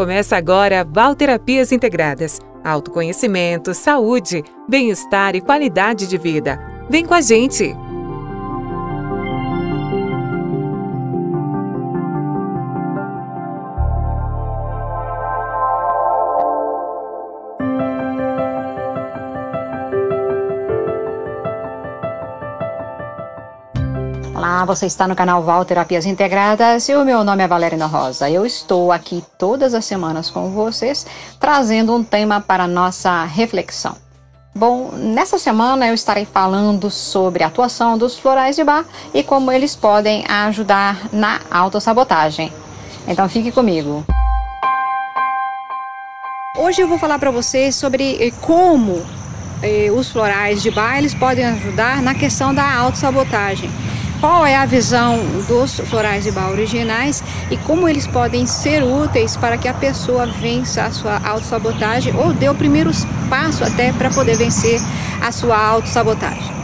Começa agora Valterapias Integradas. Autoconhecimento, saúde, bem-estar e qualidade de vida. Vem com a gente! Olá, você está no canal Val Terapias Integradas e o meu nome é Valerina Rosa. Eu estou aqui todas as semanas com vocês trazendo um tema para nossa reflexão. Bom, nessa semana eu estarei falando sobre a atuação dos florais de bar e como eles podem ajudar na autossabotagem. Então fique comigo. Hoje eu vou falar para vocês sobre eh, como eh, os florais de bar eles podem ajudar na questão da autossabotagem qual é a visão dos florais de bar originais e como eles podem ser úteis para que a pessoa vença a sua autossabotagem ou dê o primeiro passo até para poder vencer a sua autossabotagem.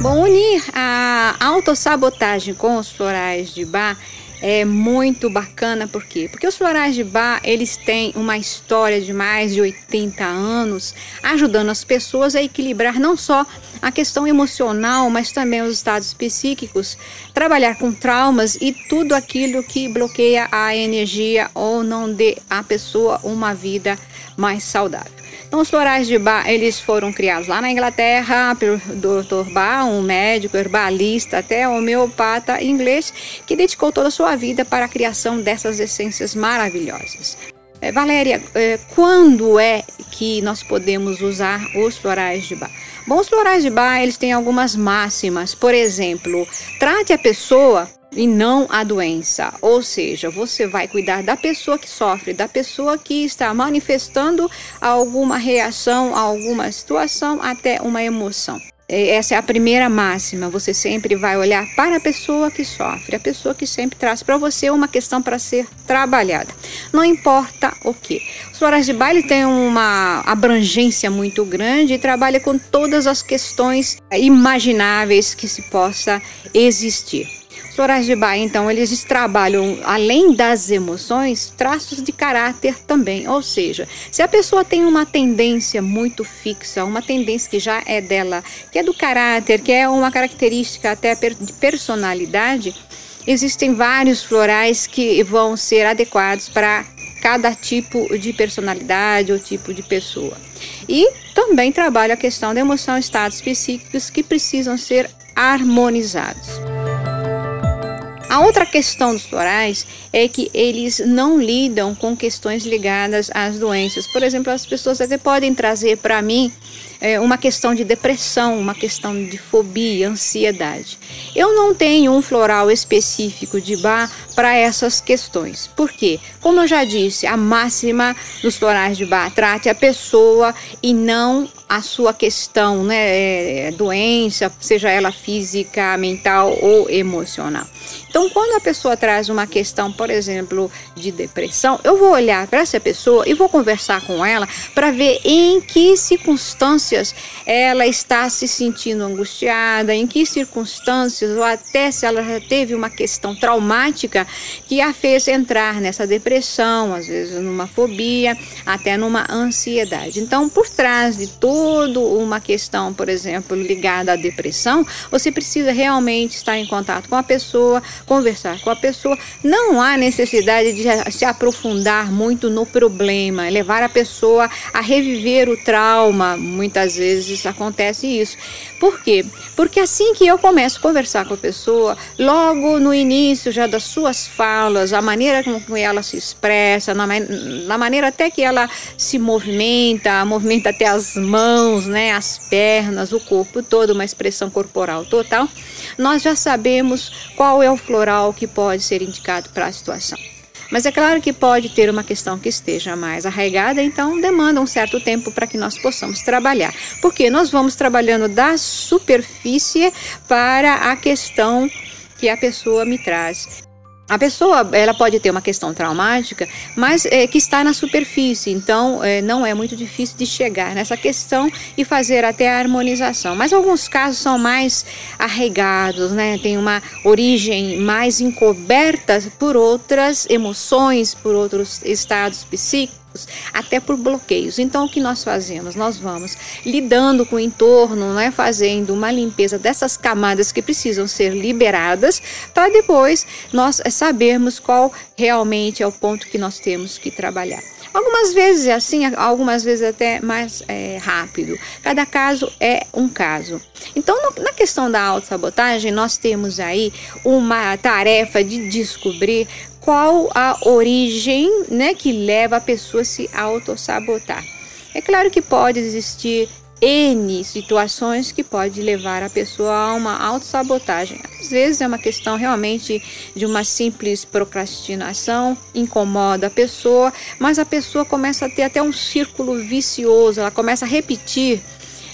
Bom, unir a autossabotagem com os florais de bar é muito bacana, por quê? Porque os florais de bar, eles têm uma história de mais de 80 anos, ajudando as pessoas a equilibrar não só a questão emocional, mas também os estados psíquicos, trabalhar com traumas e tudo aquilo que bloqueia a energia ou não dê à pessoa uma vida mais saudável. Então, os florais de Bach, eles foram criados lá na Inglaterra pelo Dr. Bach, um médico herbalista, até homeopata inglês, que dedicou toda a sua vida para a criação dessas essências maravilhosas. É, Valéria, é, quando é que nós podemos usar os florais de Bach? Bom, os florais de Bach, eles têm algumas máximas. Por exemplo, trate a pessoa e não a doença. Ou seja, você vai cuidar da pessoa que sofre, da pessoa que está manifestando alguma reação alguma situação, até uma emoção. Essa é a primeira máxima. Você sempre vai olhar para a pessoa que sofre, a pessoa que sempre traz para você uma questão para ser trabalhada. Não importa o que. Os florais de baile têm uma abrangência muito grande e trabalha com todas as questões imagináveis que se possa existir. Florais de Bahia, então, eles trabalham, além das emoções, traços de caráter também. Ou seja, se a pessoa tem uma tendência muito fixa, uma tendência que já é dela, que é do caráter, que é uma característica até de personalidade, existem vários florais que vão ser adequados para cada tipo de personalidade ou tipo de pessoa. E também trabalha a questão da emoção, estados psíquicos que precisam ser harmonizados. A outra questão dos florais é que eles não lidam com questões ligadas às doenças. Por exemplo, as pessoas até podem trazer para mim é, uma questão de depressão, uma questão de fobia, ansiedade. Eu não tenho um floral específico de bar para essas questões. Por quê? Como eu já disse, a máxima dos florais de bar trate a pessoa e não a sua questão, né, é, é, doença, seja ela física, mental ou emocional. Então, quando a pessoa traz uma questão, por exemplo, de depressão, eu vou olhar para essa pessoa e vou conversar com ela para ver em que circunstâncias ela está se sentindo angustiada, em que circunstâncias, ou até se ela já teve uma questão traumática que a fez entrar nessa depressão, às vezes numa fobia, até numa ansiedade. Então, por trás de toda uma questão, por exemplo, ligada à depressão, você precisa realmente estar em contato com a pessoa, conversar com a pessoa. Não há necessidade de se aprofundar muito no problema, levar a pessoa a reviver o trauma. Muitas vezes acontece isso. Por quê? Porque assim que eu começo a conversar com a pessoa, logo no início já das suas falas, a maneira como ela se expressa, na, na maneira até que ela se movimenta, movimenta até as mãos, né, as pernas, o corpo todo, uma expressão corporal total, nós já sabemos qual é o floral que pode ser indicado para a situação. Mas é claro que pode ter uma questão que esteja mais arraigada, então demanda um certo tempo para que nós possamos trabalhar. Porque nós vamos trabalhando da superfície para a questão que a pessoa me traz. A pessoa ela pode ter uma questão traumática, mas é, que está na superfície, então é, não é muito difícil de chegar nessa questão e fazer até a harmonização. Mas alguns casos são mais arraigados, né? tem uma origem mais encoberta por outras emoções, por outros estados psíquicos até por bloqueios. Então, o que nós fazemos? Nós vamos lidando com o entorno, né, fazendo uma limpeza dessas camadas que precisam ser liberadas, para depois nós sabermos qual realmente é o ponto que nós temos que trabalhar. Algumas vezes é assim, algumas vezes até mais é, rápido. Cada caso é um caso. Então, no, na questão da autossabotagem, nós temos aí uma tarefa de descobrir qual a origem né, que leva a pessoa a se autossabotar. É claro que pode existir N situações que pode levar a pessoa a uma autossabotagem. Às vezes é uma questão realmente de uma simples procrastinação, incomoda a pessoa, mas a pessoa começa a ter até um círculo vicioso, ela começa a repetir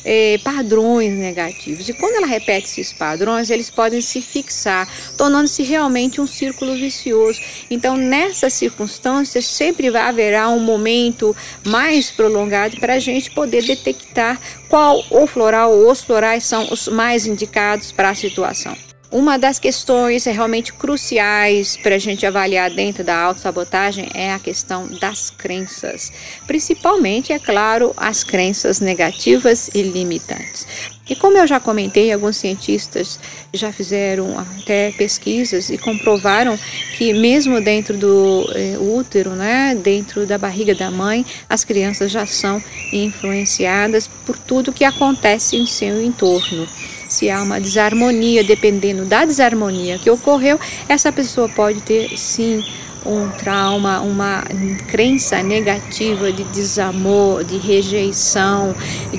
é, padrões negativos. E quando ela repete esses padrões, eles podem se fixar, tornando-se realmente um círculo vicioso. Então, nessas circunstâncias, sempre vai haverá um momento mais prolongado para a gente poder detectar qual o floral ou os florais são os mais indicados para a situação. Uma das questões realmente cruciais para a gente avaliar dentro da autossabotagem é a questão das crenças, principalmente, é claro, as crenças negativas e limitantes. E como eu já comentei, alguns cientistas já fizeram até pesquisas e comprovaram que mesmo dentro do é, útero, né, dentro da barriga da mãe, as crianças já são influenciadas por tudo que acontece em seu entorno se há uma desarmonia, dependendo da desarmonia que ocorreu, essa pessoa pode ter sim um trauma, uma crença negativa de desamor, de rejeição,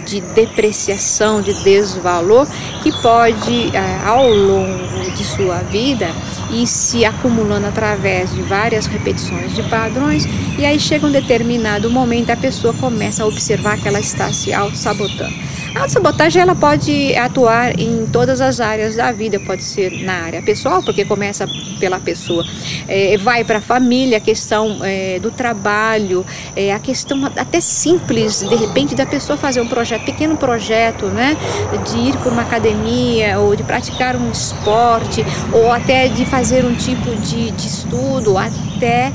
de depreciação, de desvalor, que pode, eh, ao longo de sua vida, ir se acumulando através de várias repetições de padrões, e aí chega um determinado momento, a pessoa começa a observar que ela está se auto-sabotando. A autossabotagem ela pode atuar em todas as áreas da vida, pode ser na área pessoal, porque começa pela pessoa, é, vai para a família, a questão é, do trabalho, é, a questão até simples, de repente, da pessoa fazer um projeto, pequeno projeto, né, de ir para uma academia ou de praticar um esporte ou até de fazer um tipo de, de estudo, até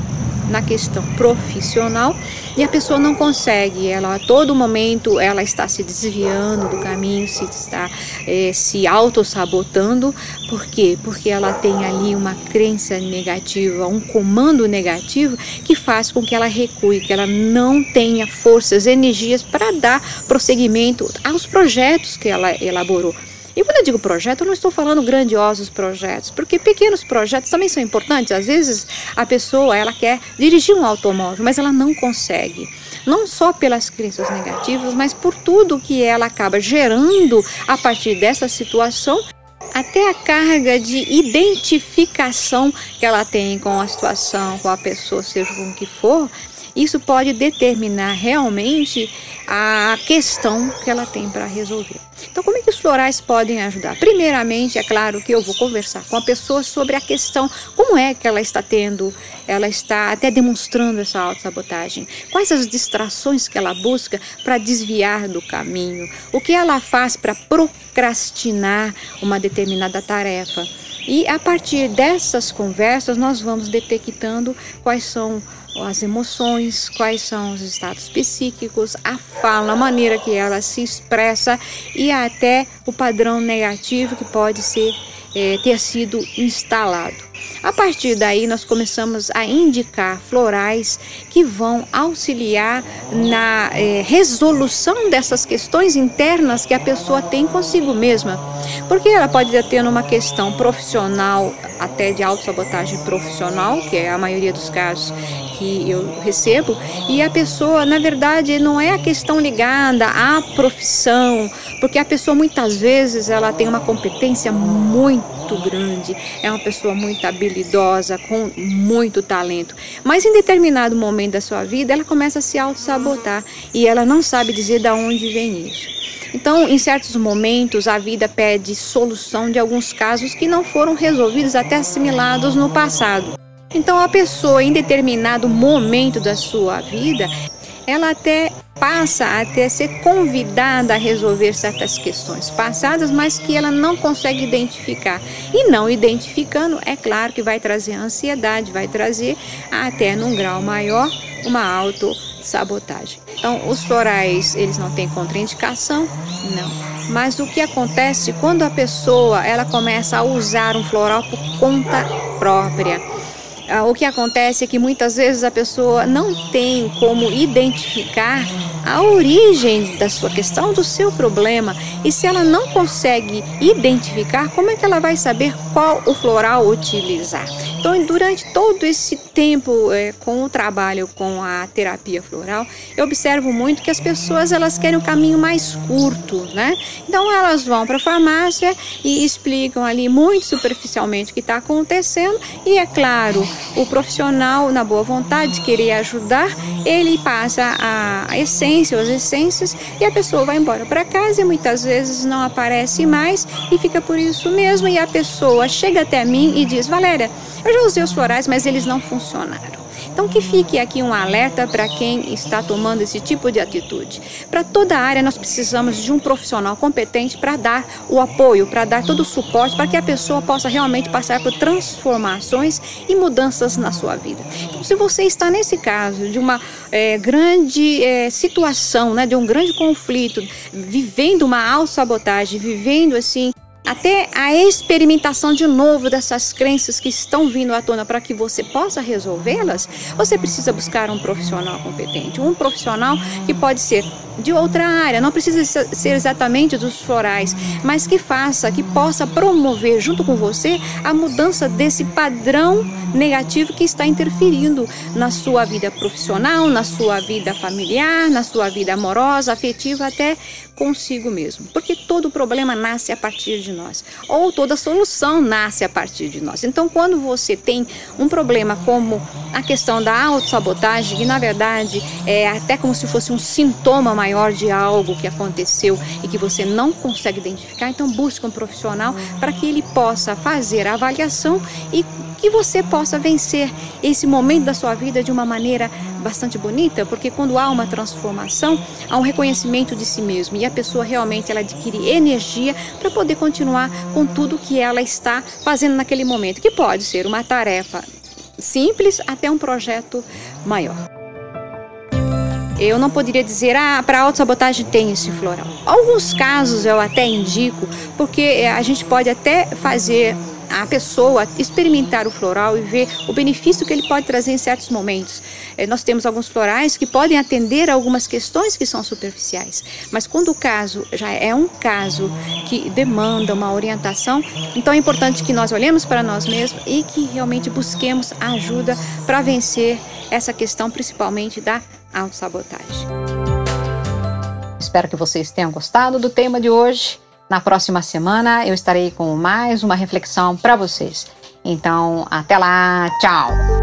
na questão profissional e a pessoa não consegue, ela a todo momento ela está se desviando do caminho, se está é, se auto-sabotando, por quê? Porque ela tem ali uma crença negativa, um comando negativo que faz com que ela recue, que ela não tenha forças, energias para dar prosseguimento aos projetos que ela elaborou. E quando eu digo projeto, eu não estou falando grandiosos projetos, porque pequenos projetos também são importantes. Às vezes a pessoa ela quer dirigir um automóvel, mas ela não consegue. Não só pelas crenças negativas, mas por tudo que ela acaba gerando a partir dessa situação até a carga de identificação que ela tem com a situação, com a pessoa, seja com o que for, isso pode determinar realmente a questão que ela tem para resolver. Então, como é que os florais podem ajudar? Primeiramente, é claro que eu vou conversar com a pessoa sobre a questão, como é que ela está tendo, ela está até demonstrando essa autossabotagem, quais as distrações que ela busca para desviar do caminho, o que ela faz para procrastinar uma determinada tarefa. E a partir dessas conversas, nós vamos detectando quais são as emoções, quais são os estados psíquicos, a fala, a maneira que ela se expressa e até o padrão negativo que pode ser é, ter sido instalado. A partir daí, nós começamos a indicar florais que vão auxiliar na é, resolução dessas questões internas que a pessoa tem consigo mesma. Porque ela pode ter uma questão profissional, até de autossabotagem profissional, que é a maioria dos casos que eu recebo, e a pessoa, na verdade, não é a questão ligada à profissão, porque a pessoa muitas vezes ela tem uma competência muito grande, é uma pessoa muito habilidosa, com muito talento, mas em determinado momento da sua vida ela começa a se auto-sabotar e ela não sabe dizer de onde vem isso. Então, em certos momentos, a vida pede solução de alguns casos que não foram resolvidos até assimilados no passado. Então, a pessoa, em determinado momento da sua vida, ela até passa a ter, ser convidada a resolver certas questões passadas, mas que ela não consegue identificar. E não identificando, é claro que vai trazer ansiedade, vai trazer até num grau maior uma autossabotagem. Então, os florais, eles não têm contraindicação? Não. Mas o que acontece quando a pessoa ela começa a usar um floral por conta própria? Ah, o que acontece é que muitas vezes a pessoa não tem como identificar a origem da sua questão, do seu problema. E se ela não consegue identificar, como é que ela vai saber qual o floral utilizar? Então, durante todo esse tempo é, com o trabalho com a terapia floral, eu observo muito que as pessoas elas querem um caminho mais curto, né? Então, elas vão para a farmácia e explicam ali muito superficialmente o que está acontecendo. E é claro, o profissional, na boa vontade de querer ajudar, ele passa a essência as essências e a pessoa vai embora para casa e muitas vezes não aparece mais e fica por isso mesmo. E a pessoa chega até mim e diz: Valéria, eu já usei os florais, mas eles não funcionaram. Então, que fique aqui um alerta para quem está tomando esse tipo de atitude. Para toda a área, nós precisamos de um profissional competente para dar o apoio, para dar todo o suporte, para que a pessoa possa realmente passar por transformações e mudanças na sua vida. Então, se você está nesse caso de uma é, grande é, situação, né, de um grande conflito, vivendo uma autossabotagem, vivendo assim até a experimentação de novo dessas crenças que estão vindo à tona para que você possa resolvê-las, você precisa buscar um profissional competente, um profissional que pode ser de outra área, não precisa ser exatamente dos florais, mas que faça, que possa promover junto com você a mudança desse padrão negativo que está interferindo na sua vida profissional, na sua vida familiar, na sua vida amorosa, afetiva, até consigo mesmo. Porque todo problema nasce a partir de nós, ou toda solução nasce a partir de nós. Então, quando você tem um problema como a questão da autossabotagem, que na verdade é até como se fosse um sintoma maior de algo que aconteceu e que você não consegue identificar, então busque um profissional para que ele possa fazer a avaliação e que você possa vencer esse momento da sua vida de uma maneira bastante bonita, porque quando há uma transformação, há um reconhecimento de si mesmo e a pessoa realmente ela adquire energia para poder continuar com tudo que ela está fazendo naquele momento, que pode ser uma tarefa simples até um projeto maior. Eu não poderia dizer, ah, para autossabotagem tem esse floral. Alguns casos eu até indico, porque eh, a gente pode até fazer a pessoa experimentar o floral e ver o benefício que ele pode trazer em certos momentos. É, nós temos alguns florais que podem atender a algumas questões que são superficiais, mas quando o caso já é um caso que demanda uma orientação, então é importante que nós olhemos para nós mesmos e que realmente busquemos ajuda para vencer essa questão, principalmente da autossabotagem. Espero que vocês tenham gostado do tema de hoje. Na próxima semana eu estarei com mais uma reflexão para vocês. Então, até lá, tchau!